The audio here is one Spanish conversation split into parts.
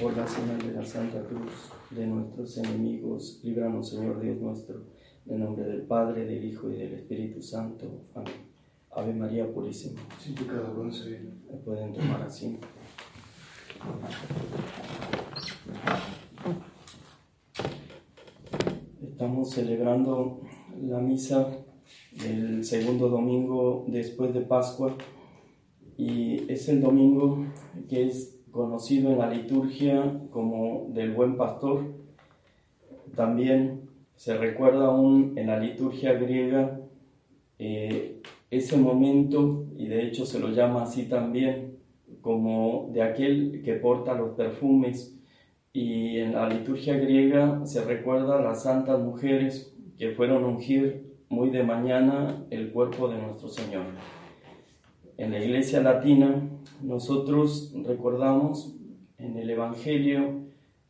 Por la señal de la Santa Cruz de nuestros enemigos, líbranos, Señor Dios nuestro, en nombre del Padre, del Hijo y del Espíritu Santo. Amén. Ave María Purísima. Sin pecado concebida. Me pueden tomar así. Estamos celebrando la misa del segundo domingo después de Pascua y es el domingo que es conocido en la liturgia como del buen pastor. También se recuerda aún en la liturgia griega eh, ese momento, y de hecho se lo llama así también, como de aquel que porta los perfumes. Y en la liturgia griega se recuerda a las santas mujeres que fueron a ungir muy de mañana el cuerpo de nuestro Señor. En la iglesia latina nosotros recordamos en el Evangelio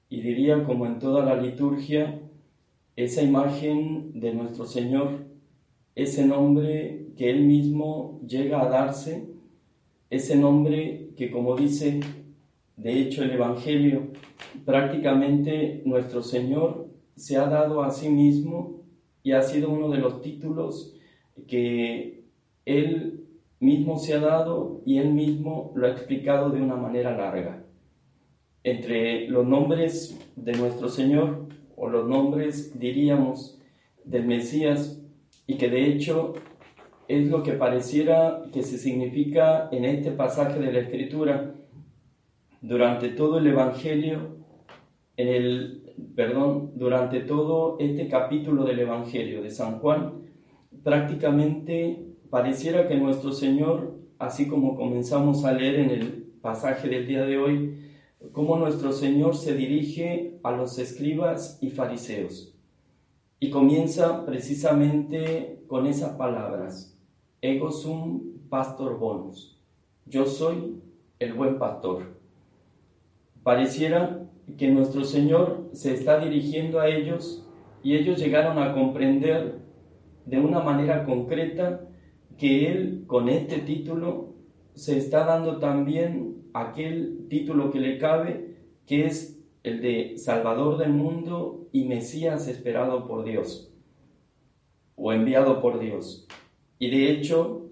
y diría como en toda la liturgia esa imagen de nuestro Señor, ese nombre que Él mismo llega a darse, ese nombre que como dice de hecho el Evangelio, prácticamente nuestro Señor se ha dado a sí mismo y ha sido uno de los títulos que Él mismo se ha dado y Él mismo lo ha explicado de una manera larga. Entre los nombres de nuestro Señor, o los nombres, diríamos, del Mesías, y que de hecho es lo que pareciera que se significa en este pasaje de la Escritura, durante todo el Evangelio, el, perdón, durante todo este capítulo del Evangelio de San Juan, prácticamente pareciera que nuestro Señor, así como comenzamos a leer en el pasaje del día de hoy, cómo nuestro Señor se dirige a los escribas y fariseos. Y comienza precisamente con esas palabras, ego sum pastor bonus, yo soy el buen pastor. Pareciera que nuestro Señor se está dirigiendo a ellos y ellos llegaron a comprender de una manera concreta que Él con este título se está dando también aquel título que le cabe, que es el de Salvador del mundo y Mesías esperado por Dios, o enviado por Dios. Y de hecho,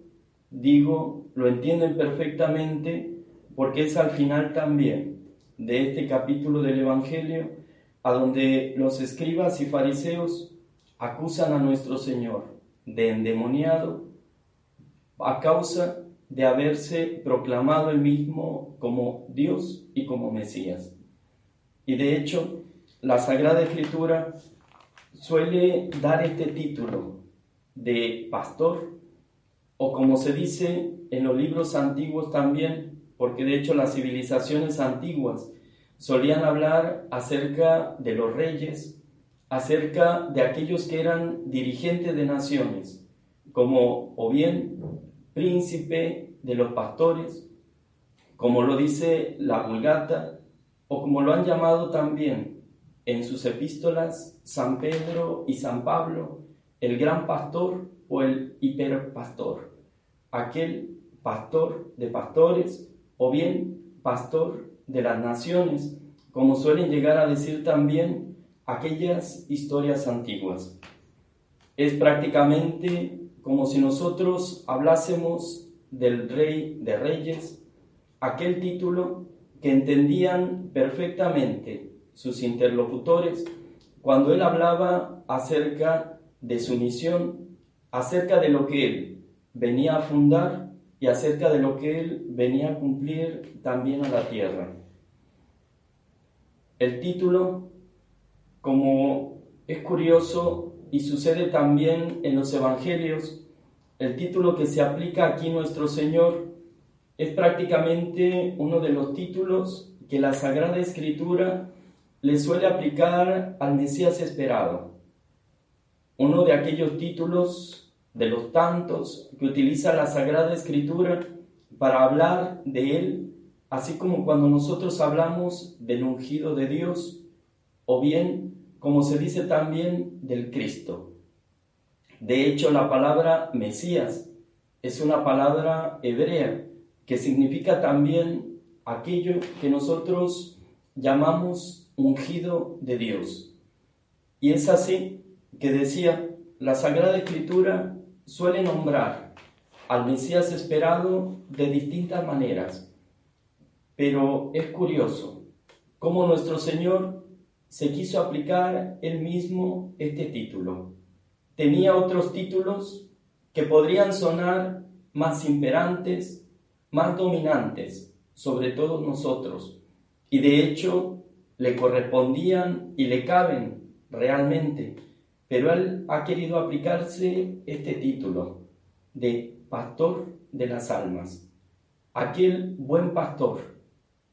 digo, lo entienden perfectamente porque es al final también de este capítulo del Evangelio, a donde los escribas y fariseos acusan a nuestro Señor de endemoniado a causa de haberse proclamado el mismo como Dios y como Mesías. Y de hecho, la Sagrada Escritura suele dar este título de pastor, o como se dice en los libros antiguos también, porque de hecho las civilizaciones antiguas solían hablar acerca de los reyes, acerca de aquellos que eran dirigentes de naciones, como o bien príncipe de los pastores, como lo dice la Vulgata, o como lo han llamado también en sus epístolas San Pedro y San Pablo, el gran pastor o el hiperpastor, aquel pastor de pastores o bien pastor de las naciones, como suelen llegar a decir también aquellas historias antiguas. Es prácticamente como si nosotros hablásemos del rey de reyes, aquel título que entendían perfectamente sus interlocutores cuando él hablaba acerca de su misión, acerca de lo que él venía a fundar y acerca de lo que él venía a cumplir también a la tierra. El título, como es curioso, y sucede también en los evangelios. El título que se aplica aquí nuestro Señor es prácticamente uno de los títulos que la Sagrada Escritura le suele aplicar al Mesías esperado. Uno de aquellos títulos, de los tantos, que utiliza la Sagrada Escritura para hablar de Él, así como cuando nosotros hablamos del ungido de Dios, o bien, como se dice también, del Cristo. De hecho, la palabra Mesías es una palabra hebrea que significa también aquello que nosotros llamamos ungido de Dios. Y es así que decía, la Sagrada Escritura suele nombrar al Mesías esperado de distintas maneras, pero es curioso cómo nuestro Señor se quiso aplicar él mismo este título. Tenía otros títulos que podrían sonar más imperantes, más dominantes sobre todos nosotros, y de hecho le correspondían y le caben realmente, pero él ha querido aplicarse este título de pastor de las almas, aquel buen pastor,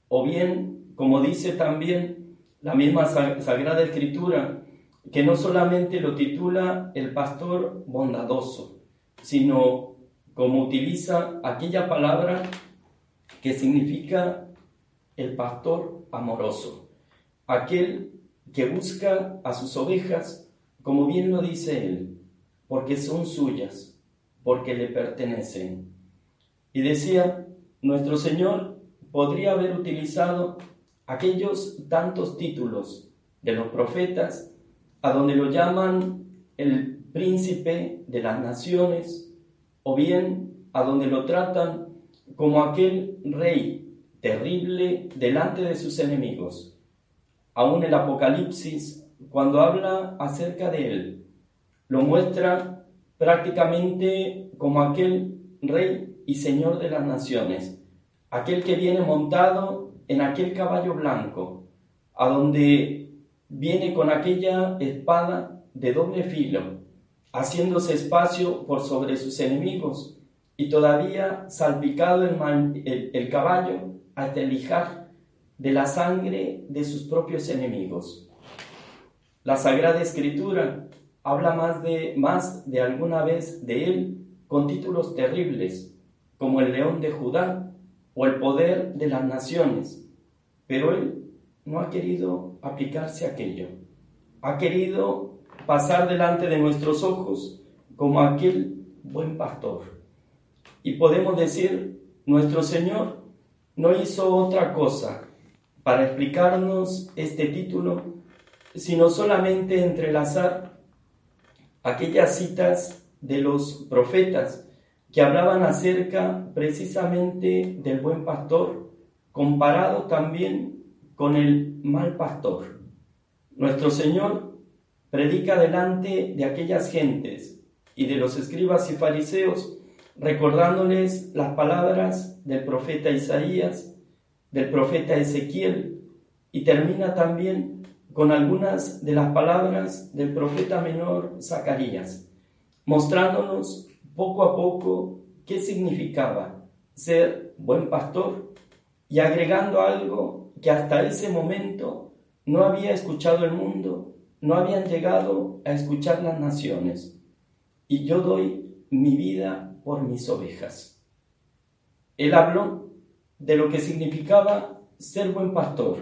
o bien, como dice también la misma Sagrada Escritura, que no solamente lo titula el pastor bondadoso, sino como utiliza aquella palabra que significa el pastor amoroso, aquel que busca a sus ovejas, como bien lo dice él, porque son suyas, porque le pertenecen. Y decía, nuestro Señor podría haber utilizado aquellos tantos títulos de los profetas, a donde lo llaman el príncipe de las naciones, o bien a donde lo tratan como aquel rey terrible delante de sus enemigos. Aún el Apocalipsis, cuando habla acerca de él, lo muestra prácticamente como aquel rey y señor de las naciones, aquel que viene montado en aquel caballo blanco, a donde viene con aquella espada de doble filo, haciéndose espacio por sobre sus enemigos y todavía salpicado el, caballo hasta el de la sangre de sus propios enemigos. La Sagrada Escritura habla más de, más de alguna vez de él con títulos terribles, como el león de Judá o el poder de las naciones, pero él no ha querido aplicarse aquello. Ha querido pasar delante de nuestros ojos como aquel buen pastor. Y podemos decir, nuestro Señor no hizo otra cosa para explicarnos este título, sino solamente entrelazar aquellas citas de los profetas que hablaban acerca precisamente del buen pastor, comparado también con el mal pastor. Nuestro Señor predica delante de aquellas gentes y de los escribas y fariseos, recordándoles las palabras del profeta Isaías, del profeta Ezequiel, y termina también con algunas de las palabras del profeta menor Zacarías, mostrándonos poco a poco qué significaba ser buen pastor y agregando algo que hasta ese momento no había escuchado el mundo no habían llegado a escuchar las naciones, y yo doy mi vida por mis ovejas. Él habló de lo que significaba ser buen pastor.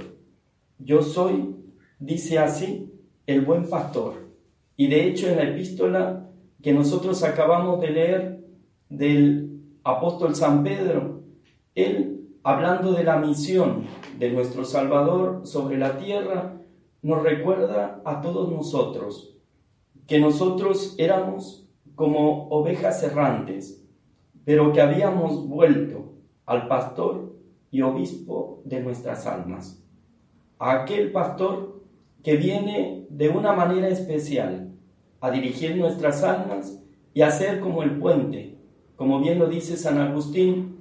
Yo soy, dice así, el buen pastor. Y de hecho en la epístola que nosotros acabamos de leer del apóstol San Pedro, él, hablando de la misión de nuestro Salvador sobre la tierra, nos recuerda a todos nosotros que nosotros éramos como ovejas errantes, pero que habíamos vuelto al pastor y obispo de nuestras almas, a aquel pastor que viene de una manera especial a dirigir nuestras almas y a ser como el puente, como bien lo dice San Agustín,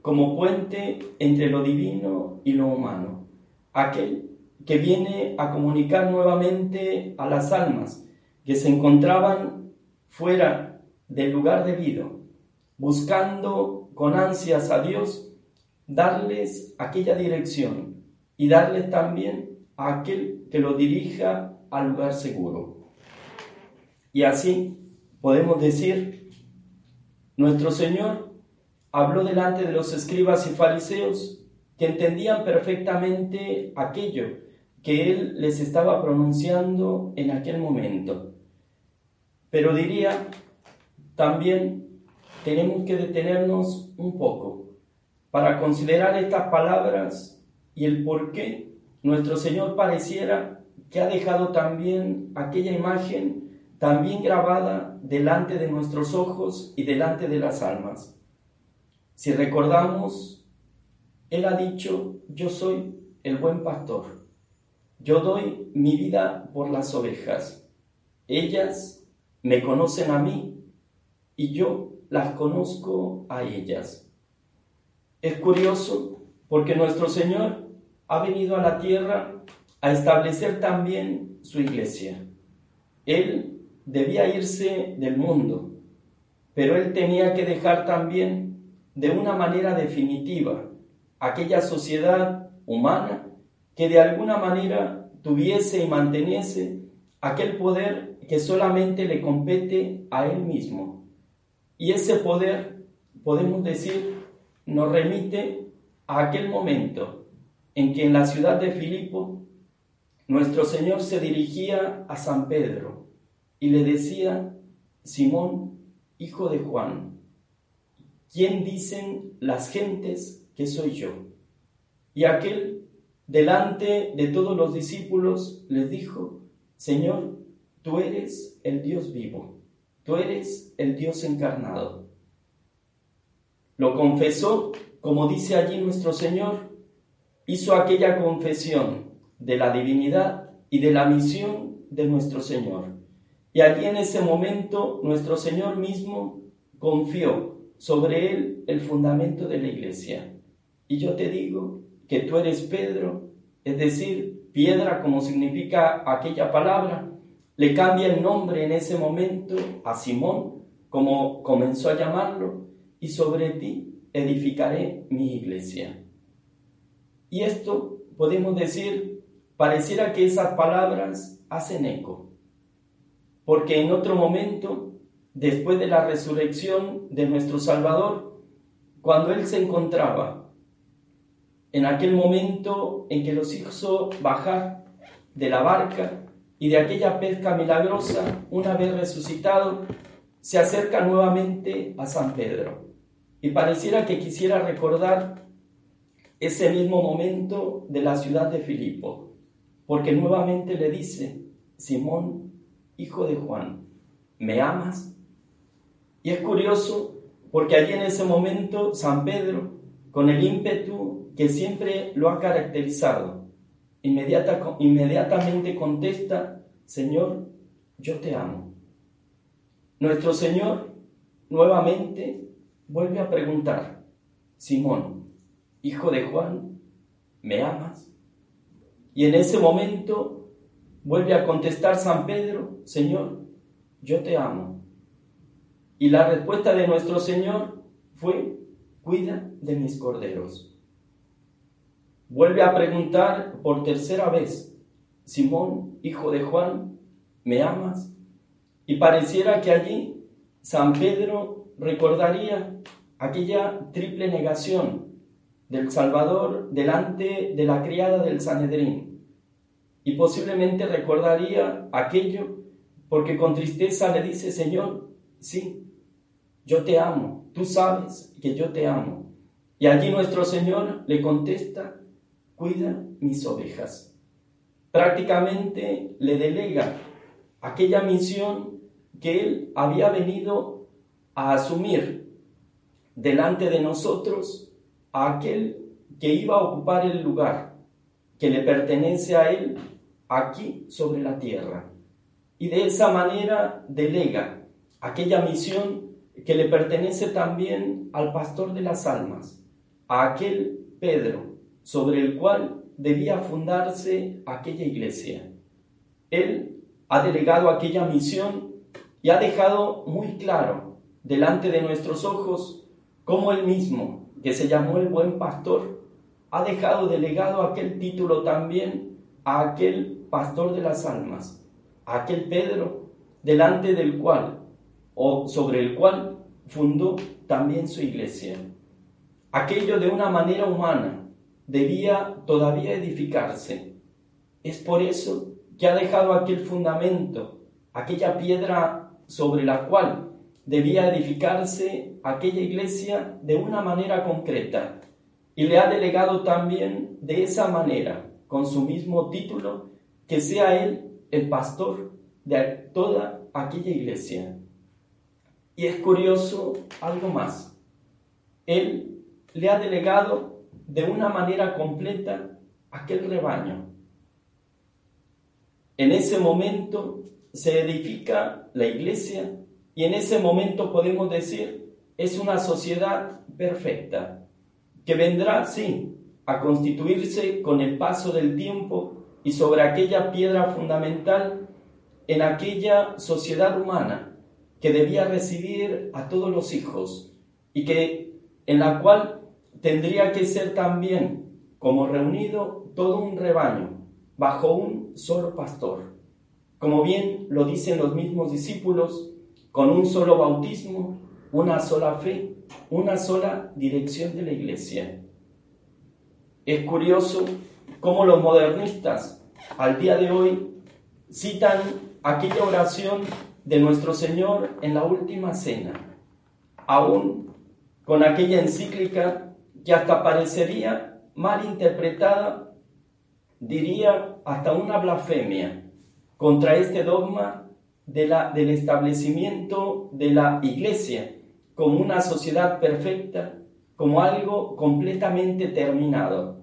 como puente entre lo divino y lo humano, aquel que viene a comunicar nuevamente a las almas que se encontraban fuera del lugar debido, buscando con ansias a Dios darles aquella dirección y darle también aquel que lo dirija al lugar seguro. Y así podemos decir, nuestro Señor habló delante de los escribas y fariseos que entendían perfectamente aquello que Él les estaba pronunciando en aquel momento. Pero diría, también tenemos que detenernos un poco para considerar estas palabras y el por qué nuestro Señor pareciera que ha dejado también aquella imagen también grabada delante de nuestros ojos y delante de las almas. Si recordamos, Él ha dicho, yo soy el buen pastor, yo doy mi vida por las ovejas, ellas me conocen a mí y yo las conozco a ellas. Es curioso porque nuestro Señor ha venido a la tierra a establecer también su iglesia. Él debía irse del mundo, pero él tenía que dejar también de una manera definitiva aquella sociedad humana que de alguna manera tuviese y manteniese aquel poder que solamente le compete a él mismo. Y ese poder, podemos decir, nos remite a aquel momento en que en la ciudad de Filipo nuestro Señor se dirigía a San Pedro y le decía, Simón, hijo de Juan, ¿quién dicen las gentes que soy yo? Y aquel, delante de todos los discípulos, les dijo, Señor, tú eres el Dios vivo, tú eres el Dios encarnado. Lo confesó, como dice allí nuestro Señor, hizo aquella confesión de la divinidad y de la misión de nuestro Señor. Y allí en ese momento nuestro Señor mismo confió sobre él el fundamento de la iglesia. Y yo te digo que tú eres Pedro, es decir, piedra como significa aquella palabra, le cambia el nombre en ese momento a Simón, como comenzó a llamarlo, y sobre ti edificaré mi iglesia. Y esto podemos decir, pareciera que esas palabras hacen eco, porque en otro momento, después de la resurrección de nuestro Salvador, cuando Él se encontraba en aquel momento en que los hizo bajar de la barca y de aquella pesca milagrosa, una vez resucitado, se acerca nuevamente a San Pedro. Y pareciera que quisiera recordar ese mismo momento de la ciudad de Filipo, porque nuevamente le dice, Simón, hijo de Juan, ¿me amas? Y es curioso porque allí en ese momento San Pedro, con el ímpetu que siempre lo ha caracterizado, inmediata, inmediatamente contesta, Señor, yo te amo. Nuestro Señor nuevamente vuelve a preguntar, Simón, hijo de Juan, ¿me amas? Y en ese momento vuelve a contestar San Pedro, Señor, yo te amo. Y la respuesta de nuestro Señor fue, cuida de mis corderos. Vuelve a preguntar por tercera vez, Simón, hijo de Juan, ¿me amas? Y pareciera que allí San Pedro recordaría aquella triple negación del Salvador delante de la criada del Sanedrín. Y posiblemente recordaría aquello porque con tristeza le dice, Señor, sí, yo te amo, tú sabes que yo te amo. Y allí nuestro Señor le contesta, cuida mis ovejas. Prácticamente le delega aquella misión que él había venido a asumir delante de nosotros a aquel que iba a ocupar el lugar que le pertenece a él aquí sobre la tierra. Y de esa manera delega aquella misión que le pertenece también al pastor de las almas, a aquel Pedro sobre el cual debía fundarse aquella iglesia. Él ha delegado aquella misión y ha dejado muy claro delante de nuestros ojos cómo él mismo, que se llamó el buen pastor, ha dejado delegado aquel título también a aquel pastor de las almas, a aquel Pedro, delante del cual o sobre el cual fundó también su iglesia. Aquello de una manera humana debía todavía edificarse. Es por eso que ha dejado aquel fundamento, aquella piedra sobre la cual debía edificarse aquella iglesia de una manera concreta y le ha delegado también de esa manera, con su mismo título, que sea él el pastor de toda aquella iglesia. Y es curioso algo más. Él le ha delegado de una manera completa aquel rebaño. En ese momento se edifica la iglesia y en ese momento podemos decir es una sociedad perfecta que vendrá, sí, a constituirse con el paso del tiempo y sobre aquella piedra fundamental en aquella sociedad humana que debía recibir a todos los hijos y que en la cual tendría que ser también como reunido todo un rebaño bajo un solo pastor. Como bien lo dicen los mismos discípulos, con un solo bautismo, una sola fe, una sola dirección de la iglesia. Es curioso cómo los modernistas al día de hoy citan aquella oración de nuestro Señor en la última cena, aún con aquella encíclica que hasta parecería mal interpretada, diría hasta una blasfemia contra este dogma de la, del establecimiento de la iglesia como una sociedad perfecta, como algo completamente terminado,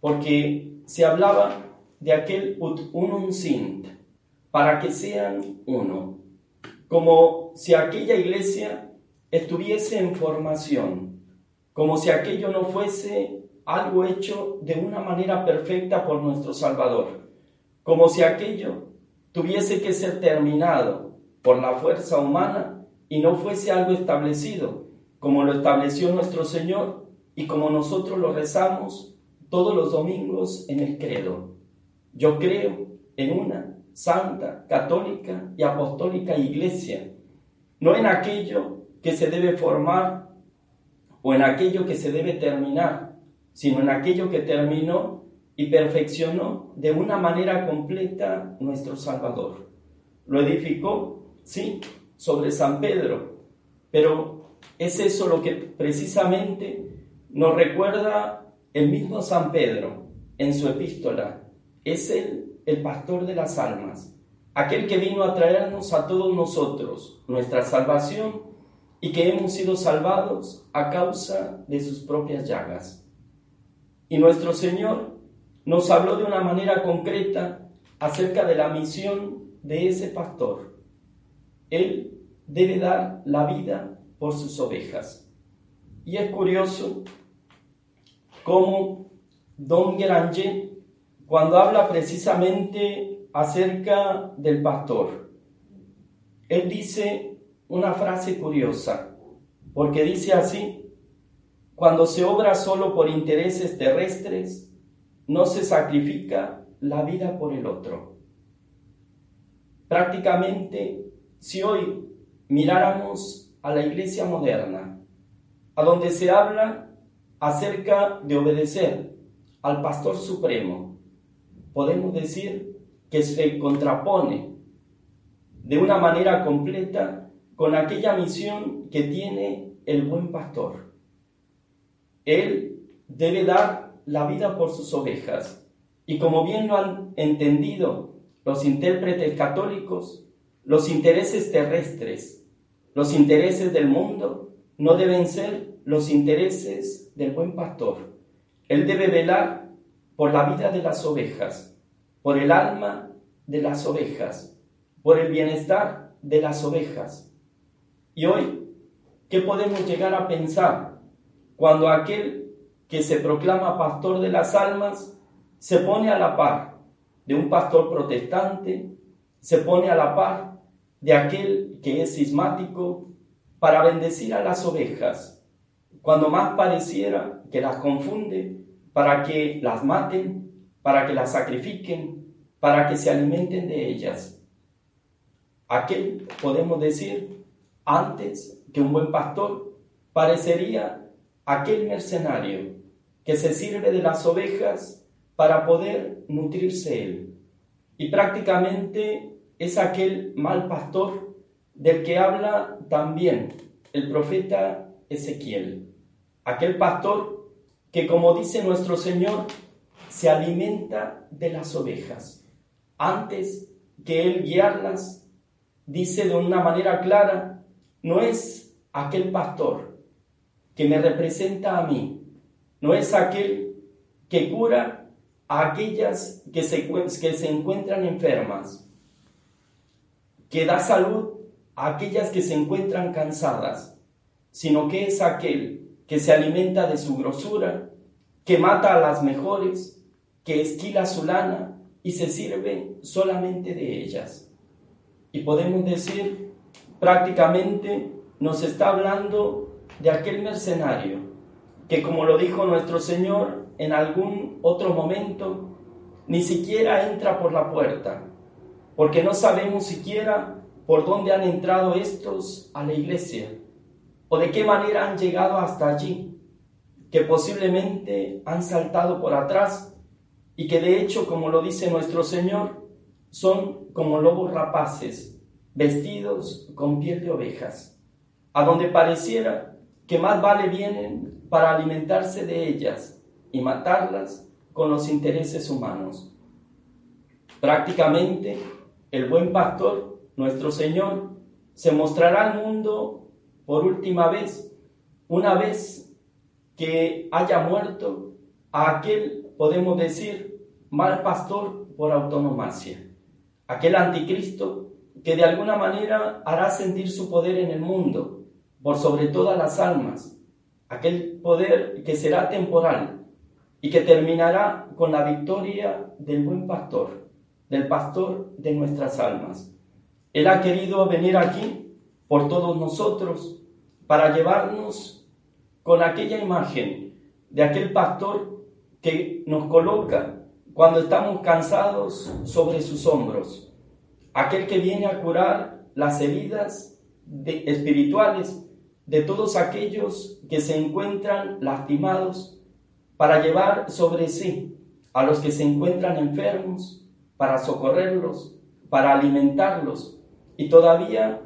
porque se hablaba de aquel ut unum sint, para que sean uno, como si aquella iglesia estuviese en formación, como si aquello no fuese algo hecho de una manera perfecta por nuestro Salvador, como si aquello tuviese que ser terminado por la fuerza humana y no fuese algo establecido, como lo estableció nuestro Señor y como nosotros lo rezamos todos los domingos en el credo. Yo creo en una santa, católica y apostólica iglesia, no en aquello que se debe formar o en aquello que se debe terminar, sino en aquello que terminó y perfeccionó de una manera completa nuestro Salvador. Lo edificó, sí, sobre San Pedro, pero es eso lo que precisamente nos recuerda el mismo San Pedro en su epístola. Es él el pastor de las almas, aquel que vino a traernos a todos nosotros nuestra salvación y que hemos sido salvados a causa de sus propias llagas. Y nuestro Señor nos habló de una manera concreta acerca de la misión de ese pastor. Él debe dar la vida por sus ovejas. Y es curioso cómo Don Granger, cuando habla precisamente acerca del pastor, él dice una frase curiosa, porque dice así, cuando se obra solo por intereses terrestres, no se sacrifica la vida por el otro. Prácticamente, si hoy miráramos a la iglesia moderna, a donde se habla acerca de obedecer al pastor supremo, podemos decir que se contrapone de una manera completa con aquella misión que tiene el buen pastor. Él debe dar la vida por sus ovejas. Y como bien lo han entendido los intérpretes católicos, los intereses terrestres, los intereses del mundo, no deben ser los intereses del buen pastor. Él debe velar por la vida de las ovejas, por el alma de las ovejas, por el bienestar de las ovejas. Y hoy, ¿qué podemos llegar a pensar cuando aquel que se proclama pastor de las almas se pone a la par de un pastor protestante, se pone a la par de aquel que es cismático para bendecir a las ovejas, cuando más pareciera que las confunde para que las maten, para que las sacrifiquen, para que se alimenten de ellas. Aquel, podemos decir, antes que un buen pastor, parecería aquel mercenario que se sirve de las ovejas para poder nutrirse él. Y prácticamente es aquel mal pastor del que habla también el profeta Ezequiel. Aquel pastor que, como dice nuestro Señor, se alimenta de las ovejas. Antes que él guiarlas, dice de una manera clara, no es aquel pastor que me representa a mí, no es aquel que cura a aquellas que se, que se encuentran enfermas, que da salud a aquellas que se encuentran cansadas, sino que es aquel que se alimenta de su grosura, que mata a las mejores, que esquila su lana y se sirve solamente de ellas. Y podemos decir, prácticamente nos está hablando de aquel mercenario que, como lo dijo nuestro Señor en algún otro momento, ni siquiera entra por la puerta, porque no sabemos siquiera por dónde han entrado estos a la iglesia o de qué manera han llegado hasta allí, que posiblemente han saltado por atrás y que de hecho, como lo dice nuestro Señor, son como lobos rapaces, vestidos con piel de ovejas, a donde pareciera que más vale vienen para alimentarse de ellas y matarlas con los intereses humanos. Prácticamente, el buen pastor, nuestro Señor, se mostrará al mundo por última vez, una vez que haya muerto a aquel, podemos decir, mal pastor por autonomacia, aquel anticristo que de alguna manera hará sentir su poder en el mundo, por sobre todas las almas, aquel poder que será temporal y que terminará con la victoria del buen pastor, del pastor de nuestras almas. Él ha querido venir aquí por todos nosotros para llevarnos con aquella imagen de aquel pastor que nos coloca cuando estamos cansados sobre sus hombros, aquel que viene a curar las heridas espirituales de todos aquellos que se encuentran lastimados, para llevar sobre sí a los que se encuentran enfermos, para socorrerlos, para alimentarlos y todavía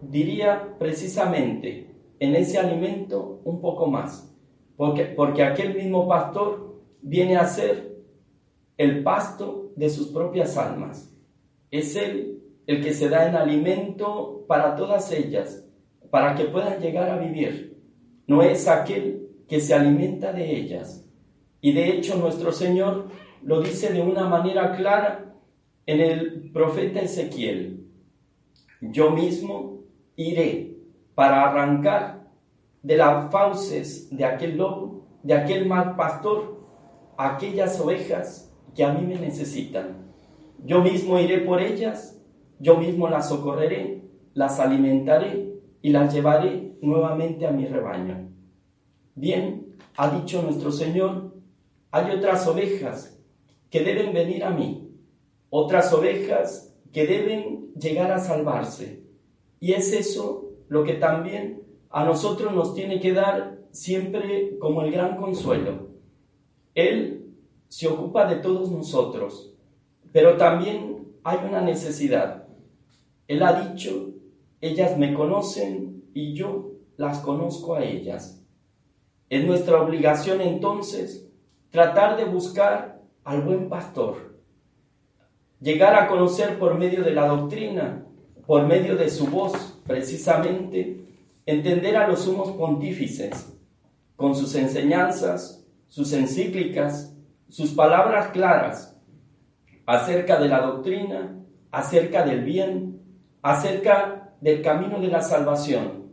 diría precisamente en ese alimento un poco más, porque, porque aquel mismo pastor viene a ser el pasto de sus propias almas. Es Él el que se da en alimento para todas ellas, para que puedan llegar a vivir. No es aquel que se alimenta de ellas. Y de hecho nuestro Señor lo dice de una manera clara en el profeta Ezequiel. Yo mismo iré para arrancar de las fauces de aquel lobo, de aquel mal pastor, aquellas ovejas que a mí me necesitan. Yo mismo iré por ellas, yo mismo las socorreré, las alimentaré y las llevaré nuevamente a mi rebaño. Bien, ha dicho nuestro Señor, hay otras ovejas que deben venir a mí, otras ovejas que deben llegar a salvarse. Y es eso lo que también a nosotros nos tiene que dar siempre como el gran consuelo. Él se ocupa de todos nosotros, pero también hay una necesidad. Él ha dicho, ellas me conocen y yo las conozco a ellas. Es nuestra obligación entonces tratar de buscar al buen pastor, llegar a conocer por medio de la doctrina, por medio de su voz precisamente, entender a los sumos pontífices, con sus enseñanzas, sus encíclicas, sus palabras claras acerca de la doctrina, acerca del bien, acerca del camino de la salvación,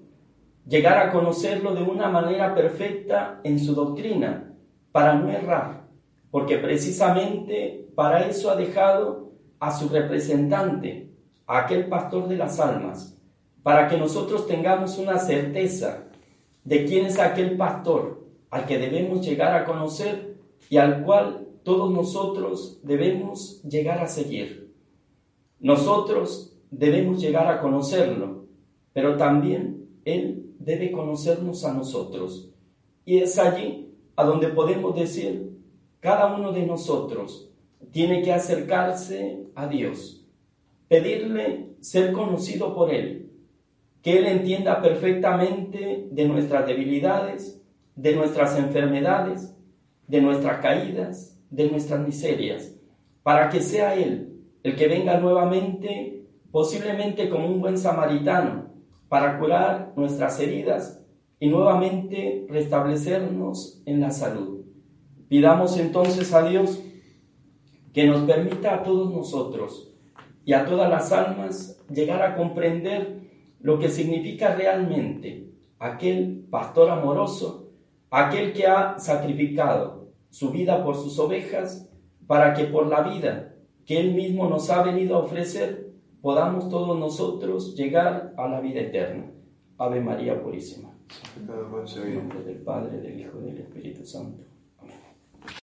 llegar a conocerlo de una manera perfecta en su doctrina, para no errar, porque precisamente para eso ha dejado a su representante, a aquel pastor de las almas, para que nosotros tengamos una certeza de quién es aquel pastor al que debemos llegar a conocer y al cual todos nosotros debemos llegar a seguir. Nosotros debemos llegar a conocerlo, pero también Él debe conocernos a nosotros. Y es allí a donde podemos decir, cada uno de nosotros tiene que acercarse a Dios, pedirle ser conocido por Él, que Él entienda perfectamente de nuestras debilidades, de nuestras enfermedades, de nuestras caídas, de nuestras miserias, para que sea Él el que venga nuevamente, posiblemente como un buen samaritano, para curar nuestras heridas y nuevamente restablecernos en la salud. Pidamos entonces a Dios que nos permita a todos nosotros y a todas las almas llegar a comprender lo que significa realmente aquel pastor amoroso, aquel que ha sacrificado su vida por sus ovejas, para que por la vida que Él mismo nos ha venido a ofrecer, podamos todos nosotros llegar a la vida eterna. Ave María Purísima. En nombre del Padre, del Hijo y del Espíritu Santo.